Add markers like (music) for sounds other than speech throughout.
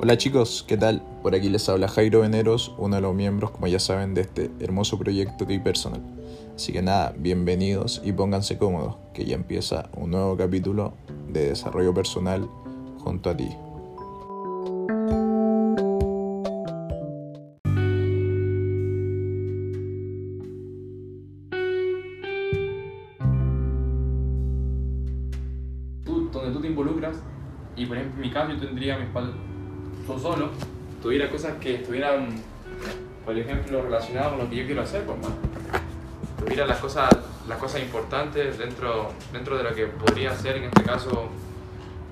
Hola chicos, ¿qué tal? Por aquí les habla Jairo Veneros, uno de los miembros, como ya saben, de este hermoso proyecto de personal. Así que nada, bienvenidos y pónganse cómodos, que ya empieza un nuevo capítulo de desarrollo personal junto a ti. Que estuvieran, por ejemplo, relacionadas con lo que yo quiero hacer, pues, man. tuviera las cosas, las cosas importantes dentro, dentro de lo que podría ser en este caso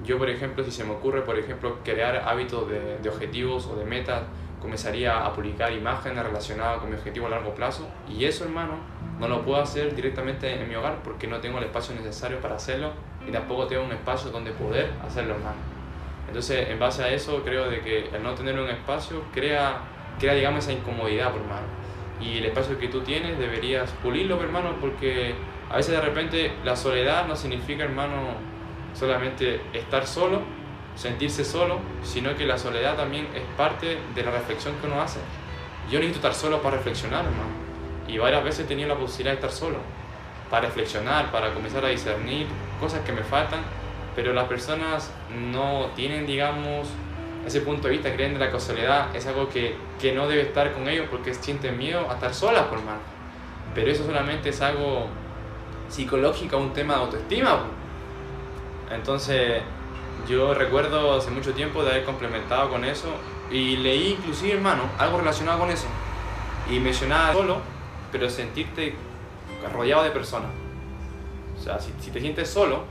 yo, por ejemplo, si se me ocurre, por ejemplo, crear hábitos de, de, objetivos o de metas, comenzaría a publicar imágenes relacionadas con mi objetivo a largo plazo. Y eso, hermano, no lo puedo hacer directamente en mi hogar porque no tengo el espacio necesario para hacerlo y tampoco tengo un espacio donde poder hacerlo, hermano. Entonces, en base a eso, creo de que el no tener un espacio crea, crea digamos, esa incomodidad, hermano. Y el espacio que tú tienes deberías pulirlo, hermano, porque a veces de repente la soledad no significa, hermano, solamente estar solo, sentirse solo, sino que la soledad también es parte de la reflexión que uno hace. Yo necesito estar solo para reflexionar, hermano. Y varias veces he tenido la posibilidad de estar solo, para reflexionar, para comenzar a discernir cosas que me faltan, pero las personas no tienen, digamos, ese punto de vista, creen de la soledad es algo que, que no debe estar con ellos porque sienten miedo a estar solas, por mal. Pero eso solamente es algo psicológico, un tema de autoestima. Entonces, yo recuerdo hace mucho tiempo de haber complementado con eso y leí inclusive, hermano, algo relacionado con eso. Y mencionaba solo, pero sentirte rodeado de personas. O sea, si, si te sientes solo,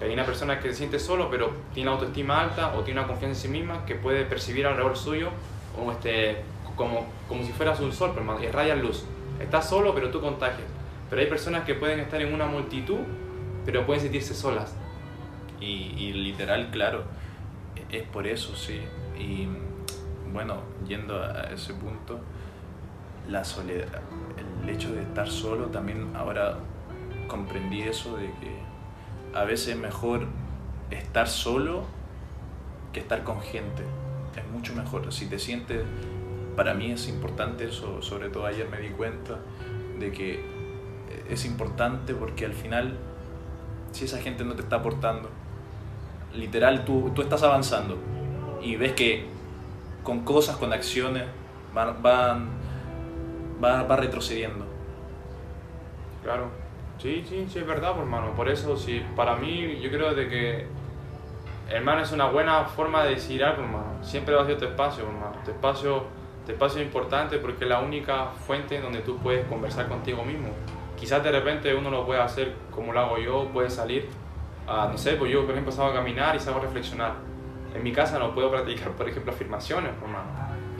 hay una persona que se siente solo, pero tiene autoestima alta o tiene una confianza en sí misma que puede percibir alrededor suyo como, este, como, como si fueras un sol, pero irradia luz. Estás solo, pero tú contagias. Pero hay personas que pueden estar en una multitud, pero pueden sentirse solas. Y, y, literal, claro, es por eso, sí. Y bueno, yendo a ese punto, la soledad, el hecho de estar solo, también ahora comprendí eso de que a veces es mejor estar solo que estar con gente. Es mucho mejor. Si te sientes, para mí es importante eso, sobre todo ayer me di cuenta de que es importante porque al final, si esa gente no te está aportando, literal tú, tú estás avanzando y ves que con cosas, con acciones, van, van va, retrocediendo. Claro, sí, sí, sí, es verdad, pues, hermano. Por eso, sí, para mí, yo creo de que, hermano, es una buena forma de decir algo, hermano. Siempre va a ser tu espacio, hermano. Tu espacio, tu espacio es importante porque es la única fuente donde tú puedes conversar contigo mismo. Quizás de repente uno lo puede hacer como lo hago yo, puede salir a, no sé, pues yo, por ejemplo, salgo a caminar y salgo a reflexionar. En mi casa no puedo (laughs) practicar, por ejemplo, afirmaciones, hermano.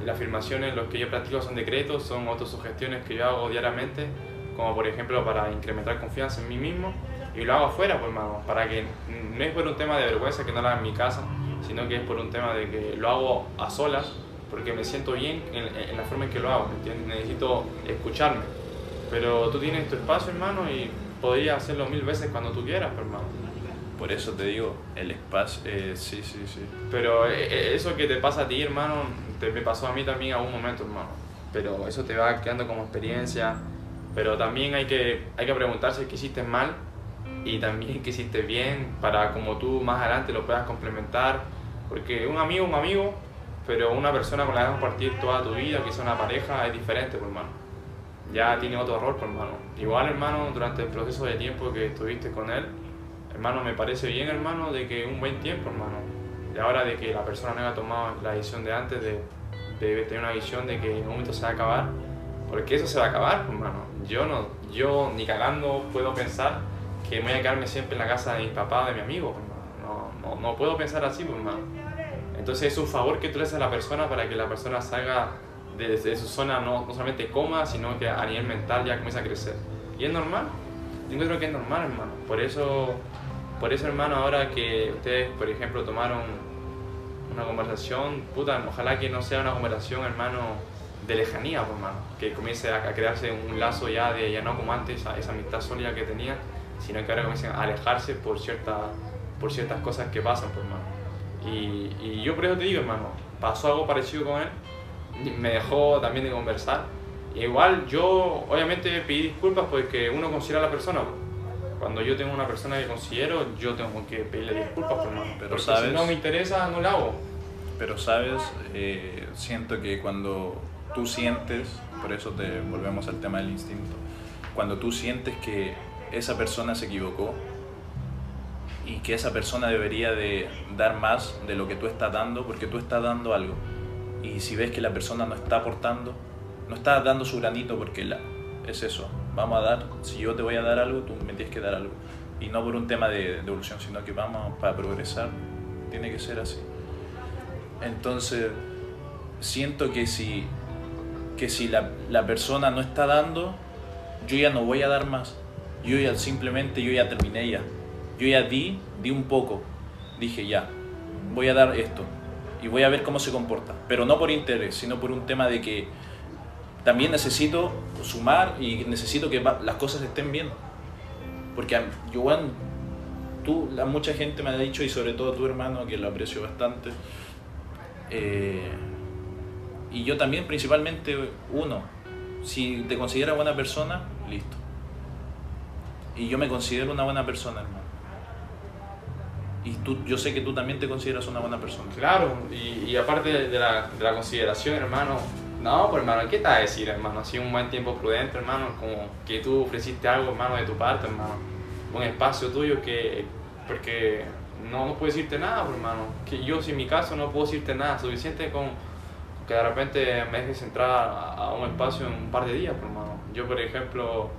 Y las afirmaciones, los que yo practico son decretos, son autosugestiones que yo hago diariamente, como por ejemplo para incrementar confianza en mí mismo. Y lo hago afuera, pues, hermano, para que no es por un tema de vergüenza que no lo haga en mi casa, sino que es por un tema de que lo hago a solas, porque me siento bien en, en la forma en que lo hago, ¿entiendes? Necesito escucharme. Pero tú tienes tu espacio, hermano, y podrías hacerlo mil veces cuando tú quieras, pues, hermano. Por eso te digo, el espacio, eh, sí, sí, sí. Pero eh, eso que te pasa a ti, hermano, te, me pasó a mí también a un momento, hermano. Pero eso te va quedando como experiencia. Pero también hay que, hay que preguntarse qué hiciste mal y también qué hiciste bien para como tú más adelante lo puedas complementar. Porque un amigo, un amigo, pero una persona con la que vas a compartir toda tu vida, quizá una pareja, es diferente, por hermano. Ya tiene otro rol, por hermano. Igual, hermano, durante el proceso de tiempo que estuviste con él, hermano, me parece bien, hermano, de que un buen tiempo, hermano. Y ahora de que la persona no haya tomado la decisión de antes de, de tener una visión de que en un momento se va a acabar, porque eso se va a acabar, hermano. Yo no, yo ni cagando puedo pensar que voy a quedarme siempre en la casa de mi papá, de mi amigo, hermano. No, no, no puedo pensar así, hermano. Entonces es un favor que tú le haces a la persona para que la persona salga de, de su zona, no, no solamente coma, sino que a nivel mental ya comienza a crecer. Y es normal. Yo creo que es normal, hermano. Por eso por eso, hermano, ahora que ustedes, por ejemplo, tomaron una conversación, puta, ojalá que no sea una conversación, hermano, de lejanía, pues, hermano. Que comience a, crearse un lazo ya de, ya no como antes, esa, esa amistad sólida que tenía, sino que ahora comiencen a alejarse por, cierta, por ciertas cosas que pasan, pues, hermano. Y, y yo por eso te digo, hermano, pasó algo parecido con él, me dejó también de conversar. Igual yo, obviamente, pedí disculpas porque uno considera a la persona. Cuando yo tengo una persona que considero, yo tengo que pedirle disculpas, pues, hermano. Pero porque sabes- si no me interesa, no lo hago. Pero sabes, Eh, siento que cuando tú sientes, por eso te volvemos al tema del instinto, cuando tú sientes que esa persona se equivocó y que esa persona debería de dar más de lo que tú estás dando, porque tú estás dando algo. Y si ves que la persona no está aportando, no está dando su granito, porque la, es eso, vamos a dar, si yo te voy a dar algo, tú me tienes que dar algo. Y no por un tema de, de evolución, sino que vamos para progresar, tiene que ser así. Entonces, siento que si, que si la, la persona no está dando, yo ya no voy a dar más. Yo ya simplemente, yo ya terminé ya. Yo ya di, di un poco. Dije ya, voy a dar esto. Y voy a ver cómo se comporta. Pero no por interés, sino por un tema de que también necesito sumar y necesito que las cosas estén bien. Porque yo, bueno, tú, la, mucha gente me ha dicho, y sobre todo tu hermano, que lo aprecio bastante, eh, y yo también, principalmente, uno, si te consideras buena persona, listo. Y yo me considero una buena persona, hermano. Y tú, yo sé que tú también te consideras una buena persona. Claro, y, aparte de la, de consideración, hermano, no, pues hermano, ¿qué te va a decir, hermano? Así un buen tiempo prudente, hermano, como que tú ofreciste algo, hermano, de tu parte, hermano. Un espacio tuyo que, porque no, no puedo decirte nada, pues, hermano. Que yo, si mi caso, no puedo decirte nada, suficiente con que de repente me dejes entrar a, un espacio en un par de días, pues, hermano. Yo, por ejemplo,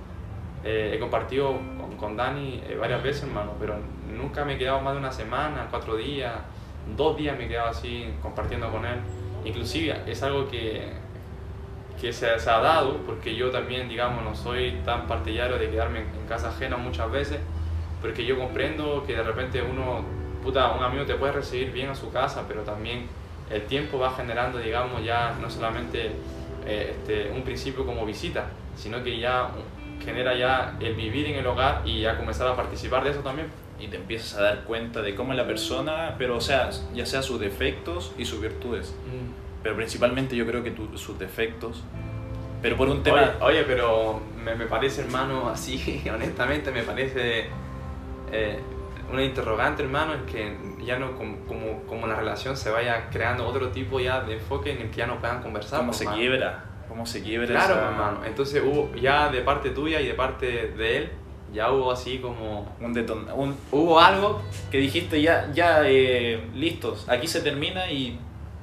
eh, he compartido con, Dani eh, varias veces, hermano, pero nunca me he quedado más de una semana, cuatro días, dos días me he quedado así compartiendo con él. Inclusive es algo que, que se, se ha dado, porque yo también, digamos, no soy tan partidario de quedarme en, en casa ajena muchas veces, porque yo comprendo que de repente uno, puta, un amigo te puede recibir bien a su casa, pero también el tiempo va generando, digamos, ya no solamente eh, este, un principio como visita, sino que ya genera ya el vivir en el hogar y ya comenzar a participar de eso también. Y te empiezas a dar cuenta de cómo es la persona, pero o sea, ya sea sus defectos y sus virtudes. Pero principalmente yo creo que tu- sus defectos. Pero por un tema... Oye, oye, pero me, me parece, hermano, así, (laughs) honestamente, me parece eh, una interrogante, hermano, en que ya no, como, como, como la relación se vaya creando otro tipo ya de enfoque en el que ya no puedan conversar. cómo pues, se quiebra, cómo se quiebra Claro, esa- hermano. Entonces hubo, ya de parte tuya y de parte de él, ya hubo así como... Un, deton- un Hubo algo que dijiste ya, ya eh, listos, aquí se termina y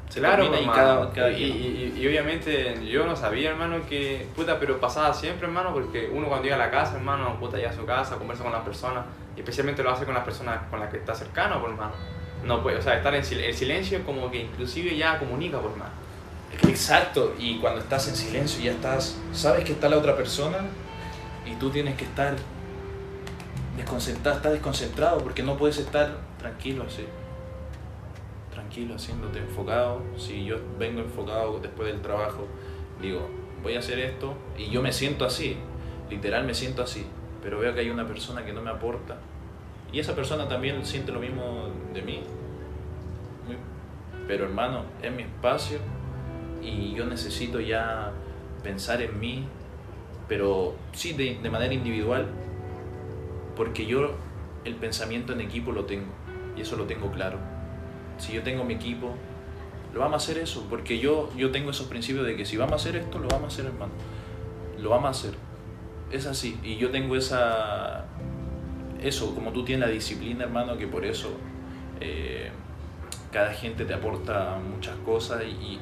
se claro, termina y hermano. cada, cada y, quien. y- y obviamente yo no sabía, hermano, que puta, pero pasaba siempre, hermano, porque uno cuando llega a la casa, hermano, puta, llega a su casa, conversa con las personas, especialmente lo hace con las personas con las que está cercano, por hermano. No puede, o sea, estar en el silencio como que inclusive ya comunica, por hermano. Exacto, y cuando estás en silencio ya estás, sabes que está la otra persona y tú tienes que estar desconcentrado, desconcentrado porque no puedes estar tranquilo así. Tranquilo, haciéndote enfocado. Si yo vengo enfocado después del trabajo, digo, voy a hacer esto y yo me siento así, literal me siento así, pero veo que hay una persona que no me aporta y esa persona también siente lo mismo de mí. Pero hermano, es mi espacio y yo necesito ya pensar en mí, pero sí de, de manera individual, porque yo el pensamiento en equipo lo tengo y eso lo tengo claro. Si yo tengo mi equipo, lo vamos a hacer eso, porque yo, yo tengo esos principios de que si vamos a hacer esto, lo vamos a hacer, hermano. Lo vamos a hacer. Es así. Y yo tengo esa. Eso, como tú tienes la disciplina, hermano, que por eso eh, cada gente te aporta muchas cosas, y,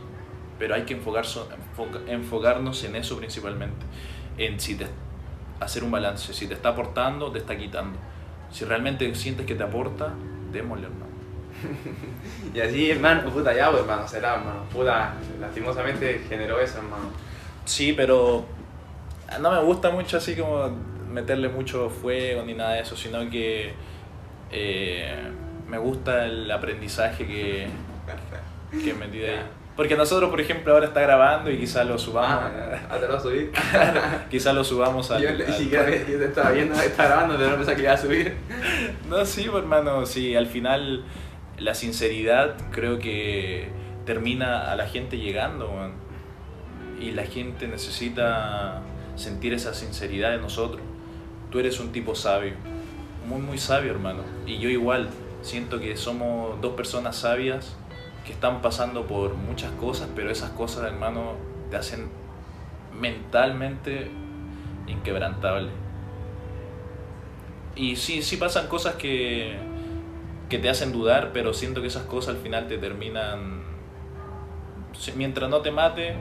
pero hay que enfocarse- enfoca- enfocarnos en eso principalmente. En si te, hacer un balance. Si te está aportando, te está quitando. Si realmente sientes que te aporta, démosle, hermano. (laughs) Y así, hermano, puta, ya, pues, hermano, será, hermano. Puta, lastimosamente generó eso, hermano. Sí, pero no me gusta mucho así como meterle mucho fuego ni nada de eso, sino que eh, me gusta el aprendizaje que, que metí de ahí. Porque nosotros, por ejemplo, ahora está grabando y quizás lo subamos, Ah, te lo vas a subir. (laughs) quizás lo subamos al... Yo al- siquiera yo te estaba viendo, estaba grabando, pero no pensaba que iba a subir. (laughs) No, sí, pues, hermano, sí, al final la sinceridad creo que termina a la gente llegando, weón. Y la gente necesita sentir esa sinceridad de nosotros. Tú eres un tipo sabio, muy, muy sabio, hermano. Y yo igual, siento que somos dos personas sabias que están pasando por muchas cosas, pero esas cosas, hermano, te hacen mentalmente inquebrantable. Y sí, sí pasan cosas que, que te hacen dudar, pero siento que esas cosas al final te terminan... Mientras no te mate,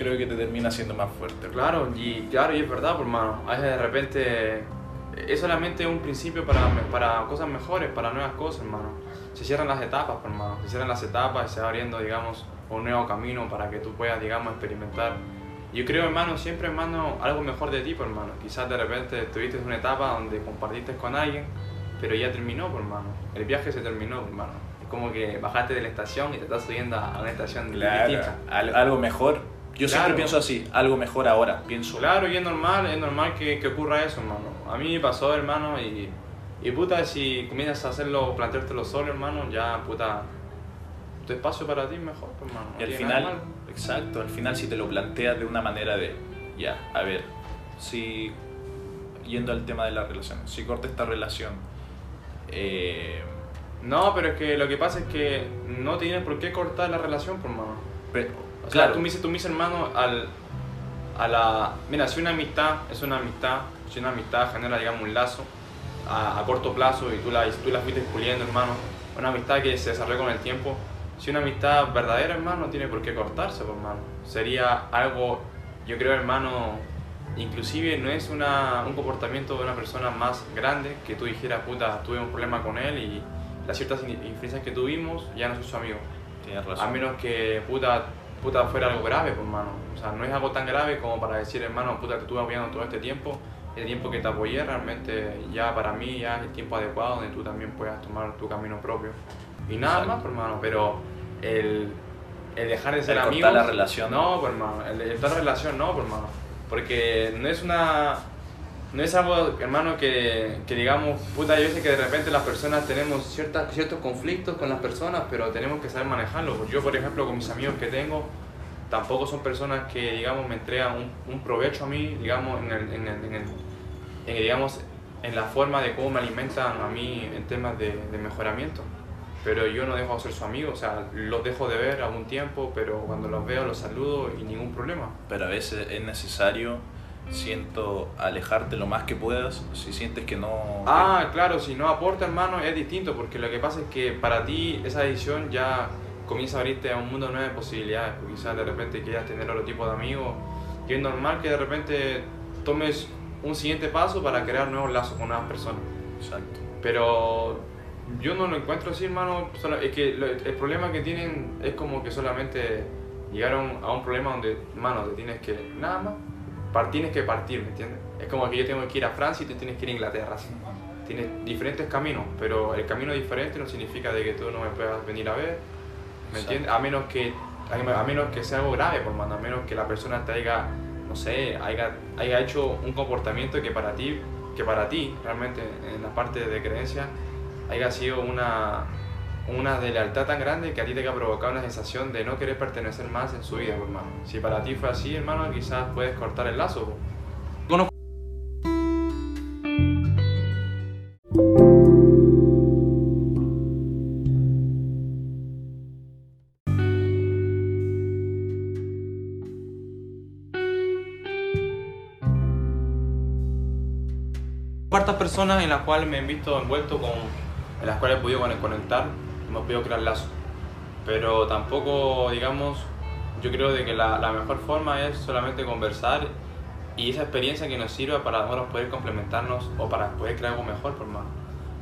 creo que te termina siendo más fuerte. Claro, y claro, y es verdad, por hermano. A veces de repente es solamente un principio para, para cosas mejores, para nuevas cosas, hermano. Se cierran las etapas, por hermano. Se cierran las etapas y se va abriendo, digamos, un nuevo camino para que tú puedas, digamos, experimentar. Yo creo, hermano, siempre, hermano, algo mejor de ti, por hermano. Quizás de repente tuviste una etapa donde compartiste con alguien, pero ya terminó, por hermano. El viaje se terminó, por hermano. Es como que bajaste de la estación y te estás subiendo a una estación Claro, distinta. al- algo mejor. Yo siempre Claro. pienso así, algo mejor ahora, pienso. Claro, y es normal, es normal que, que ocurra eso, hermano. A mí me pasó, hermano, y, y puta, si comienzas a hacerlo, planteártelo solo, hermano, ya, puta, tu espacio para ti es mejor, pues, hermano. Y al final, exacto, al final si te lo planteas de una manera de, ya, a ver, si, yendo al tema de la relación, si corta esta relación, eh, No, pero es que lo que pasa es que no tienes por qué cortar la relación, por hermano. pe- O sea, claro, tú me dices, tú me dices, hermano, al, a la... Mira, si una amistad es una amistad, si una amistad genera, digamos, un lazo a, a corto plazo y tú la, tú la fuiste puliendo, hermano, una amistad que se desarrolla con el tiempo, si una amistad verdadera, hermano, no tiene por qué cortarse, pues, hermano. Sería algo, yo creo, hermano, inclusive no es una, un comportamiento de una persona más grande que tú dijeras, puta, tuve un problema con él y las ciertas in- influencias que tuvimos ya no soy su amigo. tienes razón. A menos que puta, puta fuera algo grave, pues, hermano. O sea, no es algo tan grave como para decir, hermano, puta, te estuve apoyando todo este tiempo. El tiempo que te apoyé realmente ya para mí ya es el tiempo adecuado donde tú también puedas tomar tu camino propio. Y nada Exacto. más, pues, hermano. Pero el, el dejar de ser El amigos... la relación. No, pues, hermano. El, el la relación no, pues, hermano. Porque no es una... No es algo, hermano, que, que digamos, puta, hay veces que de repente las personas tenemos ciertas, ciertos conflictos con las personas, pero tenemos que saber manejarlo. Pues Yo, por ejemplo, con mis amigos que tengo, tampoco son personas que, digamos, me entregan un, un provecho a mí, digamos, en, el, en, el, digamos, en la forma de cómo me alimentan a mí en temas de, de mejoramiento. Pero yo no dejo de ser su amigo, o sea, los dejo de ver algún tiempo, pero cuando los veo los saludo y ningún problema. Pero a veces es necesario, siento, alejarte lo más que puedas si sientes que no... Ah, claro, si no aporta, hermano, es distinto, porque lo que pasa es que para ti esa decisión ya comienza a abrirte a un mundo nuevo de posibilidades, porque quizás de repente quieras tener otro tipo de amigos, y es normal que de repente tomes un siguiente paso para crear nuevos lazos con nuevas personas. Exacto. Pero yo no lo encuentro así, hermano, es que el problema que tienen es como que solamente llegaron a un problema donde, hermano, te tienes que, nada más, par- tienes que partir, ¿me entiendes? Es como que yo tengo que ir a Francia y tú tienes que ir a Inglaterra, así. Tienes diferentes caminos, pero el camino diferente no significa de que tú no me puedas venir a ver, ¿me entiendes? A menos que, a menos que sea algo grave, por mano, a menos que la persona te haya, no sé, haya, haya hecho un comportamiento que para ti, que para ti, realmente, en la parte de creencia, haya sido una, una lealtad tan grande que a ti te haya provocado una sensación de no querer pertenecer más en su vida, pues, hermano. Si para ti fue así, hermano, quizás puedes cortar el lazo. pues. Conozco cuartas personas en las cuales me he visto envuelto con, en las cuales he podido con- conectar, hemos podido crear lazos. Pero tampoco, digamos, yo creo de que la, la mejor forma es solamente conversar y esa experiencia que nos sirva para nosotros poder complementarnos o para poder crear algo mejor, por más.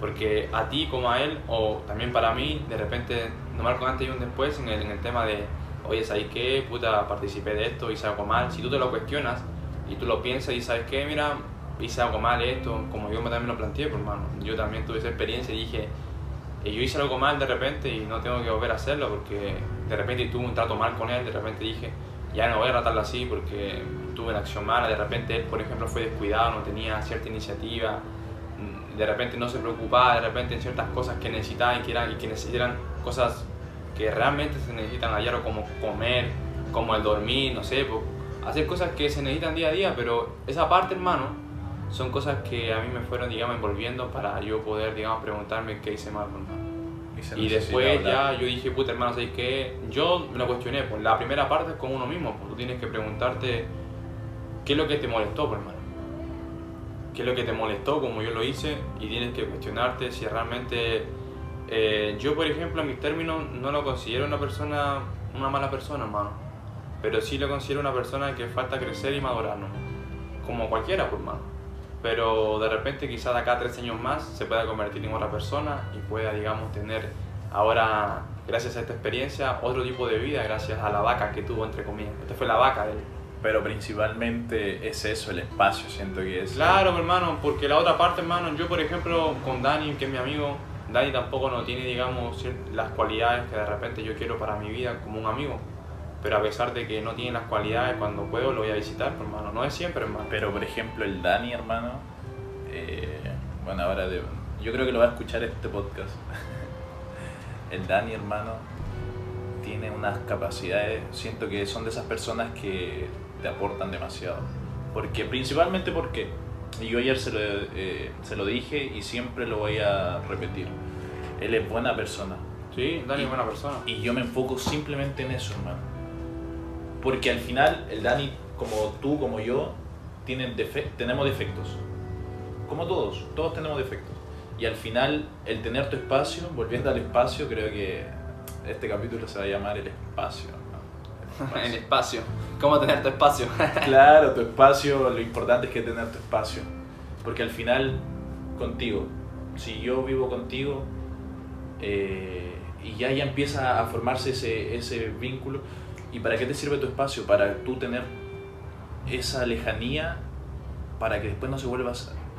Porque a ti como a él, o también para mí, de repente no marco antes y un después en el, en el tema de, oye, ¿sabes qué? Puta, participé de esto, hice algo mal. Si tú te lo cuestionas y tú lo piensas y sabes qué, mira, hice algo mal esto, como yo también lo planteé, por mano. Yo también tuve esa experiencia y dije, eh, yo hice algo mal de repente y no tengo que volver a hacerlo porque de repente tuve un trato mal con él, de repente dije, ya no voy a tratarlo así porque tuve una acción mala, de repente él, por ejemplo, fue descuidado, no tenía cierta iniciativa, de repente no se preocupaba de repente en ciertas cosas que necesitaba y que, eran, y que necesitaran cosas que realmente se necesitan a diario, como comer, como el dormir, no sé, pues, hacer cosas que se necesitan día a día, pero esa parte, hermano, son cosas que a mí me fueron, digamos, envolviendo para yo poder, digamos, preguntarme qué hice mal, se Y necesita después hablar. ya yo dije, puta hermano, ¿sabes qué? Yo me lo cuestioné, pues la primera parte es con uno mismo, pues tú tienes que preguntarte qué es lo que te molestó, pues, hermano. ¿Qué es lo que te molestó como yo lo hice? Y tienes que cuestionarte si realmente... eh, yo, por ejemplo, en mis términos no lo considero una persona, una mala persona, hermano. Pero sí lo considero una persona que falta crecer y madurar, ¿no? Como cualquiera, pues, hermano. Pero de repente quizás de acá a tres años más se pueda convertir en otra persona y pueda, digamos, tener ahora, gracias a esta experiencia, otro tipo de vida gracias a la vaca que tuvo, entre comillas. Esta fue la vaca de él. Pero principalmente es eso, el espacio, siento que es. Claro, hermano, porque la otra parte, hermano, yo por ejemplo con Dani, que es mi amigo, Dani tampoco no tiene, digamos, las cualidades que de repente yo quiero para mi vida como un amigo. Pero a pesar de que no tiene las cualidades, cuando puedo lo voy a visitar, pues, hermano. No es siempre, hermano. Pero por ejemplo el Dani, hermano, eh, bueno, ahora de- yo creo que lo va a escuchar este podcast. (laughs) el Dani, hermano, tiene unas capacidades, siento que son de esas personas que te aportan demasiado. Porque principalmente porque, y yo ayer se lo, eh, se lo dije y siempre lo voy a repetir, él es buena persona. Sí, Dani es buena persona. Y yo me enfoco simplemente en eso, hermano. Porque al final, el Dani, como tú, como yo, tienen defe- tenemos defectos. Como todos, todos tenemos defectos. Y al final, el tener tu espacio, volviendo al espacio, creo que este capítulo se va a llamar El Espacio. El (laughs) espacio. espacio. ¿Cómo tener tu espacio? (laughs) (laughs) Claro, tu espacio, lo importante es que tener tu espacio. Porque al final, contigo, si yo vivo contigo eh, y ya, ya empieza a formarse ese, ese vínculo, ¿y para qué te sirve tu espacio? Para tú tener esa lejanía para que después no se vuelva,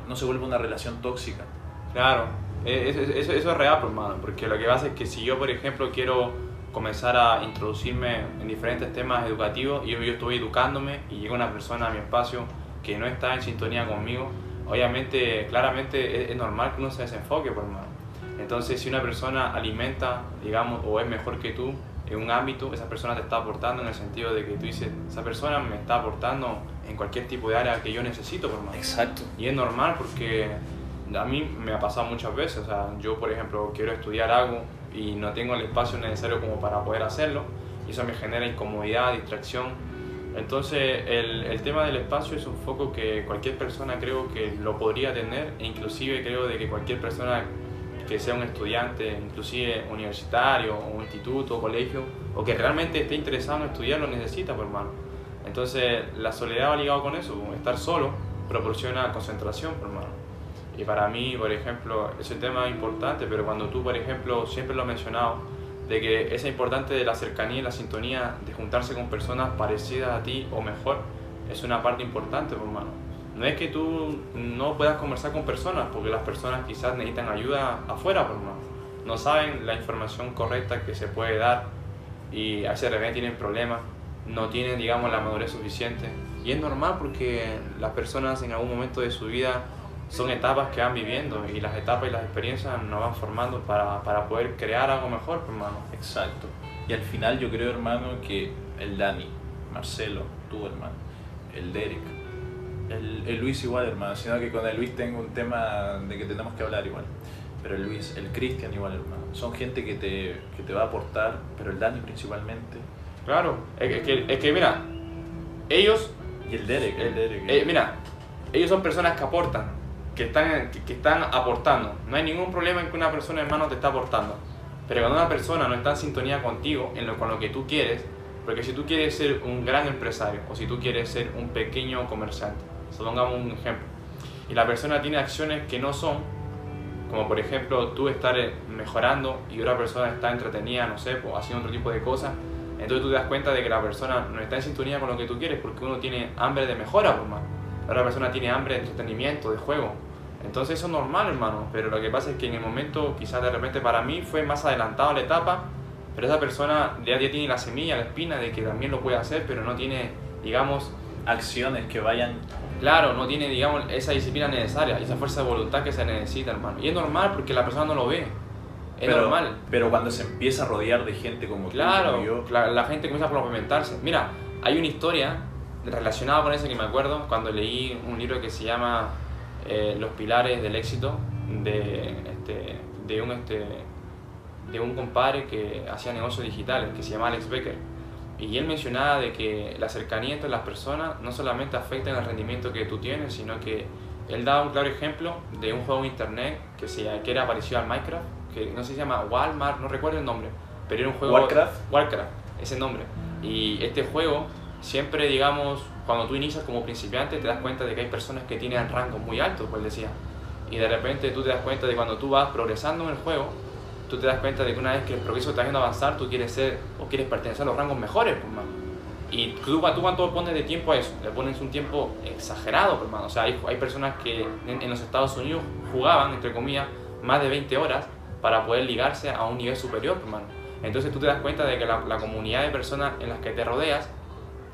no se vuelva una relación tóxica. Claro, e- eso, eso- eso es real, pues, hermano, porque lo que pasa es que si yo, por ejemplo, quiero comenzar a introducirme en diferentes temas educativos y yo, yo estoy educándome y llega una persona a mi espacio que no está en sintonía conmigo, obviamente, claramente es, es normal que uno se desenfoque, pues, hermano. Entonces, si una persona alimenta, digamos, o es mejor que tú en un ámbito, esa persona te está aportando en el sentido de que tú dices, esa persona me está aportando en cualquier tipo de área que yo necesito, pues, hermano. Exacto. Y es normal porque a mí me ha pasado muchas veces. O sea, yo, por ejemplo, quiero estudiar algo y no tengo el espacio necesario como para poder hacerlo. Y eso me genera incomodidad, distracción. Entonces, el, el tema del espacio es un foco que cualquier persona creo que lo podría tener. E inclusive creo de que cualquier persona que sea un estudiante, inclusive universitario, o un instituto, o colegio, o que realmente esté interesado en estudiar, lo necesita, pues, hermano. Entonces, la soledad va ligado con eso, estar solo proporciona concentración, pues, hermano. Y para mí, por ejemplo, ese tema es importante, pero cuando tú, por ejemplo, siempre lo he mencionado, de que es importante de la cercanía y la sintonía, de juntarse con personas parecidas a ti o mejor, es una parte importante, pues, hermano. No es que tú no puedas conversar con personas, porque las personas quizás necesitan ayuda afuera, pues, hermano. No saben la información correcta que se puede dar y a veces tienen problemas, no tienen, digamos, la madurez suficiente. Y es normal porque las personas en algún momento de su vida son etapas que van viviendo y las etapas y las experiencias nos van formando para, para poder crear algo mejor, pues, hermano. Exacto. Y al final yo creo, hermano, que el Dani, Marcelo, tú, hermano, el Derek, el, el Luis igual, hermano, sino que con el Luis tengo un tema de que tenemos que hablar igual. Pero el Luis, el Cristian igual, hermano. Son gente que te, que te va a aportar, pero el Dani principalmente. Claro, es que, es que, mira, ellos, Y el Derek, el Derek. eh, mira, ellos son personas que aportan, que están, que, que están aportando. No hay ningún problema en que una persona, hermano, te está aportando. Pero cuando una persona no está en sintonía contigo, en lo, con lo que tú quieres, porque si tú quieres ser un gran empresario o si tú quieres ser un pequeño comerciante, supongamos un ejemplo, y la persona tiene acciones que no son, como por ejemplo tú estar eh, mejorando y otra persona está entretenida, no sé, pues, haciendo otro tipo de cosas, entonces tú te das cuenta de que la persona no está en sintonía con lo que tú quieres porque uno tiene hambre de mejora, pues, hermano. La otra persona tiene hambre de entretenimiento, de juego. Entonces eso es normal, hermano, pero lo que pasa es que en el momento, quizás de repente para mí fue más adelantado la etapa, pero esa persona ya, ya tiene la semilla, la espina de que también lo puede hacer, pero no tiene, digamos, Acciones que vayan Claro, no tiene, digamos, esa disciplina necesaria, esa fuerza de voluntad que se necesita, hermano. Y es normal porque la persona no lo ve. Es pero, normal. Pero cuando se empieza a rodear de gente como tú, Claro, como yo, la, la gente comienza a complementarse. Mira, hay una historia relacionada con eso que me acuerdo cuando leí un libro que se llama eh, Los pilares del éxito de, este, de, un, este, de un compadre que hacía negocios digitales, que se llama Alex Becker. Y él mencionaba de que la cercanía entre las personas no solamente afecta en el rendimiento que tú tienes, sino que él daba un claro ejemplo de un juego en internet que, se, que era parecido al Minecraft, que no sé si se llama Walmart, no recuerdo el nombre, pero era un juego... Warcraft. Warcraft, ese nombre. Y este juego, siempre, digamos, cuando tú inicias como principiante, te das cuenta de que hay personas que tienen rangos muy altos, pues decía. Y de repente tú te das cuenta de cuando tú vas progresando en el juego, tú te das cuenta de que una vez que el progreso está haciendo avanzar, tú quieres ser o quieres pertenecer a los rangos mejores, pues, mano. Y tú, tú cuánto pones de tiempo a eso, le pones un tiempo exagerado, pues, mano. O sea, hay, hay personas que en, en los Estados Unidos jugaban, entre comillas, más de 20 horas para poder ligarse a un nivel superior, pues, mano. Entonces tú te das cuenta de que la, la comunidad de personas en las que te rodeas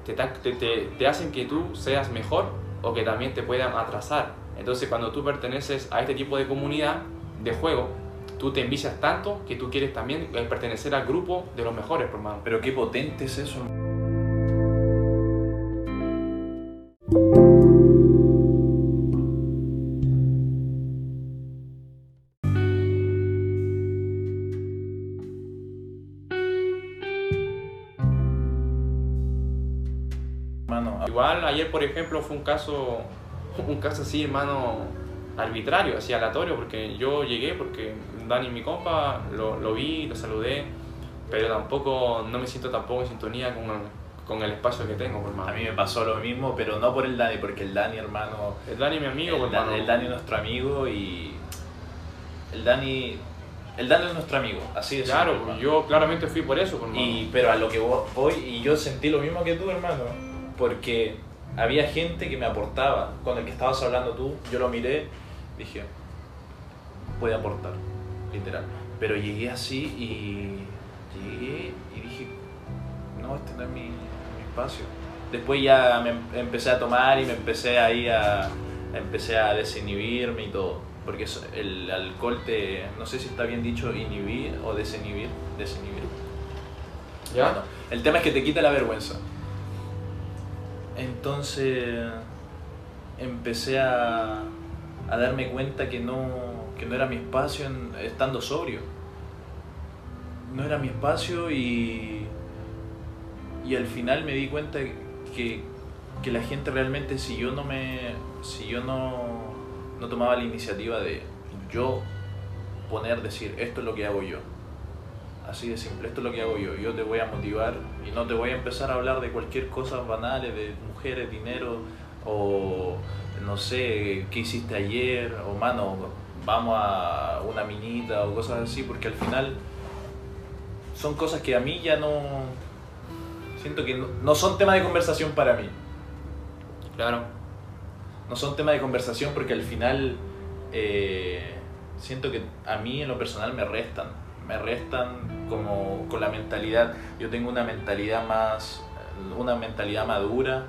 te, te, te, te hacen que tú seas mejor o que también te puedan atrasar. Entonces cuando tú perteneces a este tipo de comunidad de juego, tú te envicias tanto que tú quieres también eh, pertenecer al grupo de los mejores, por mano. Pero qué potente es eso. Hermano, Igual ayer, por ejemplo, fue un caso, un caso así, hermano, arbitrario, así aleatorio, porque yo llegué porque Dani, mi compa, lo, lo vi, lo saludé, pero tampoco, no me siento tampoco en sintonía con el, con el espacio que tengo, por a mano. mí me pasó lo mismo, pero no por el Dani, porque el Dani, hermano, El Dani, mi amigo, por el, Dan- mano. el Dani es nuestro amigo y el Dani, el Dani es nuestro amigo, así de Claro, simple, hermano. yo claramente fui por eso, por. Y, pero a lo que vo- voy, y yo sentí lo mismo que tú, hermano, porque había gente que me aportaba. Con el que estabas hablando tú, yo lo miré, dije, puede aportar, literal. Pero llegué así y llegué y dije, no, este no es mi, mi espacio. Después ya me em- empecé a tomar y me empecé ahí a, empecé a desinhibirme y todo. Porque el alcohol te, no sé si está bien dicho, inhibir o desinhibir, desinhibir. ¿Ya? Bueno, el tema es que te quita la vergüenza. Entonces empecé a, a darme cuenta que no, que no era mi espacio en- estando sobrio. No era mi espacio y, y al final me di cuenta que, que la gente realmente si yo no me si yo no, no tomaba la iniciativa de yo poner decir esto es lo que hago yo Así de simple, esto es lo que hago yo. Yo te voy a motivar y no te voy a empezar a hablar de cualquier cosa banales, de mujeres, dinero, o no sé, qué hiciste ayer, o mano, vamos a una minita, o cosas así, porque al final son cosas que a mí ya no. Siento que no, no son tema de conversación para mí. Claro. No son tema de conversación porque al final eh, siento que a mí en lo personal me restan. Me restan como con la mentalidad. Yo tengo una mentalidad más, una mentalidad madura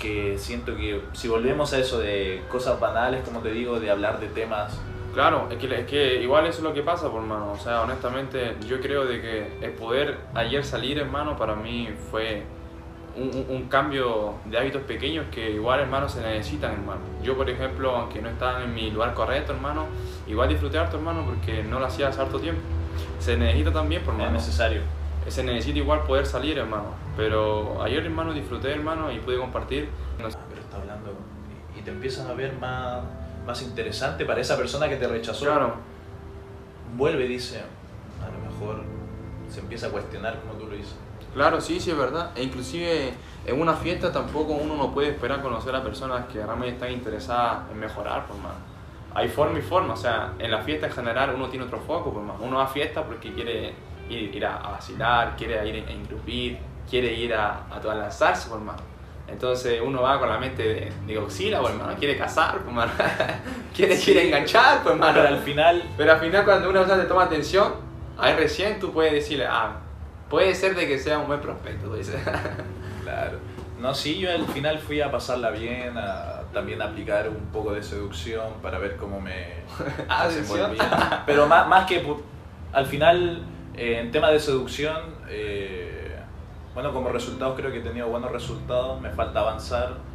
que siento que si volvemos a eso de cosas banales, como te digo, de hablar de temas, Claro, es que, es que igual eso es lo que pasa, por hermano. O sea, honestamente, yo creo de que el poder ayer salir, hermano, para mí fue un, un- cambio de hábitos pequeños que igual, hermano, se necesitan, hermano. Yo, por ejemplo, aunque no estaba en mi lugar correcto, hermano, igual disfruté harto, hermano, porque no lo hacía hace harto tiempo. Se necesita también, por es hermano. necesario. Se necesita igual poder salir, hermano. Pero ayer, hermano, disfruté, hermano, y pude compartir. Pero está hablando y te empiezas a ver más, más interesante para esa persona que te rechazó. Claro, Vuelve y dice, a lo mejor se empieza a cuestionar como tú lo dices. Claro, sí, sí, es verdad. E inclusive en una fiesta tampoco uno no puede esperar conocer a personas que realmente están interesadas en mejorar, por más. Hay forma y forma, o sea, en la fiesta en general uno tiene otro foco, por más. Uno va a fiesta porque quiere ir, ir a, a vacilar, quiere ir a ingrupir, quiere ir a, a todas las salsas, por hermano. Entonces uno va con la mente de, de oxila, por pues, hermano, quiere casar, por pues, hermano, (laughs) quiere, sí. quiere enganchar, por hermano. Pero al final... Pero al final cuando una persona te toma atención, ahí recién tú puedes decirle, ah, puede ser de que sea un buen prospecto, tú dices. (laughs) claro. No, sí, yo al final fui a pasarla bien, a también aplicar un poco de seducción para ver cómo me... (laughs) ah, Pero más, más que... Al final, eh, en tema de seducción... Eh, bueno, como resultados creo que he tenido buenos resultados, me falta avanzar.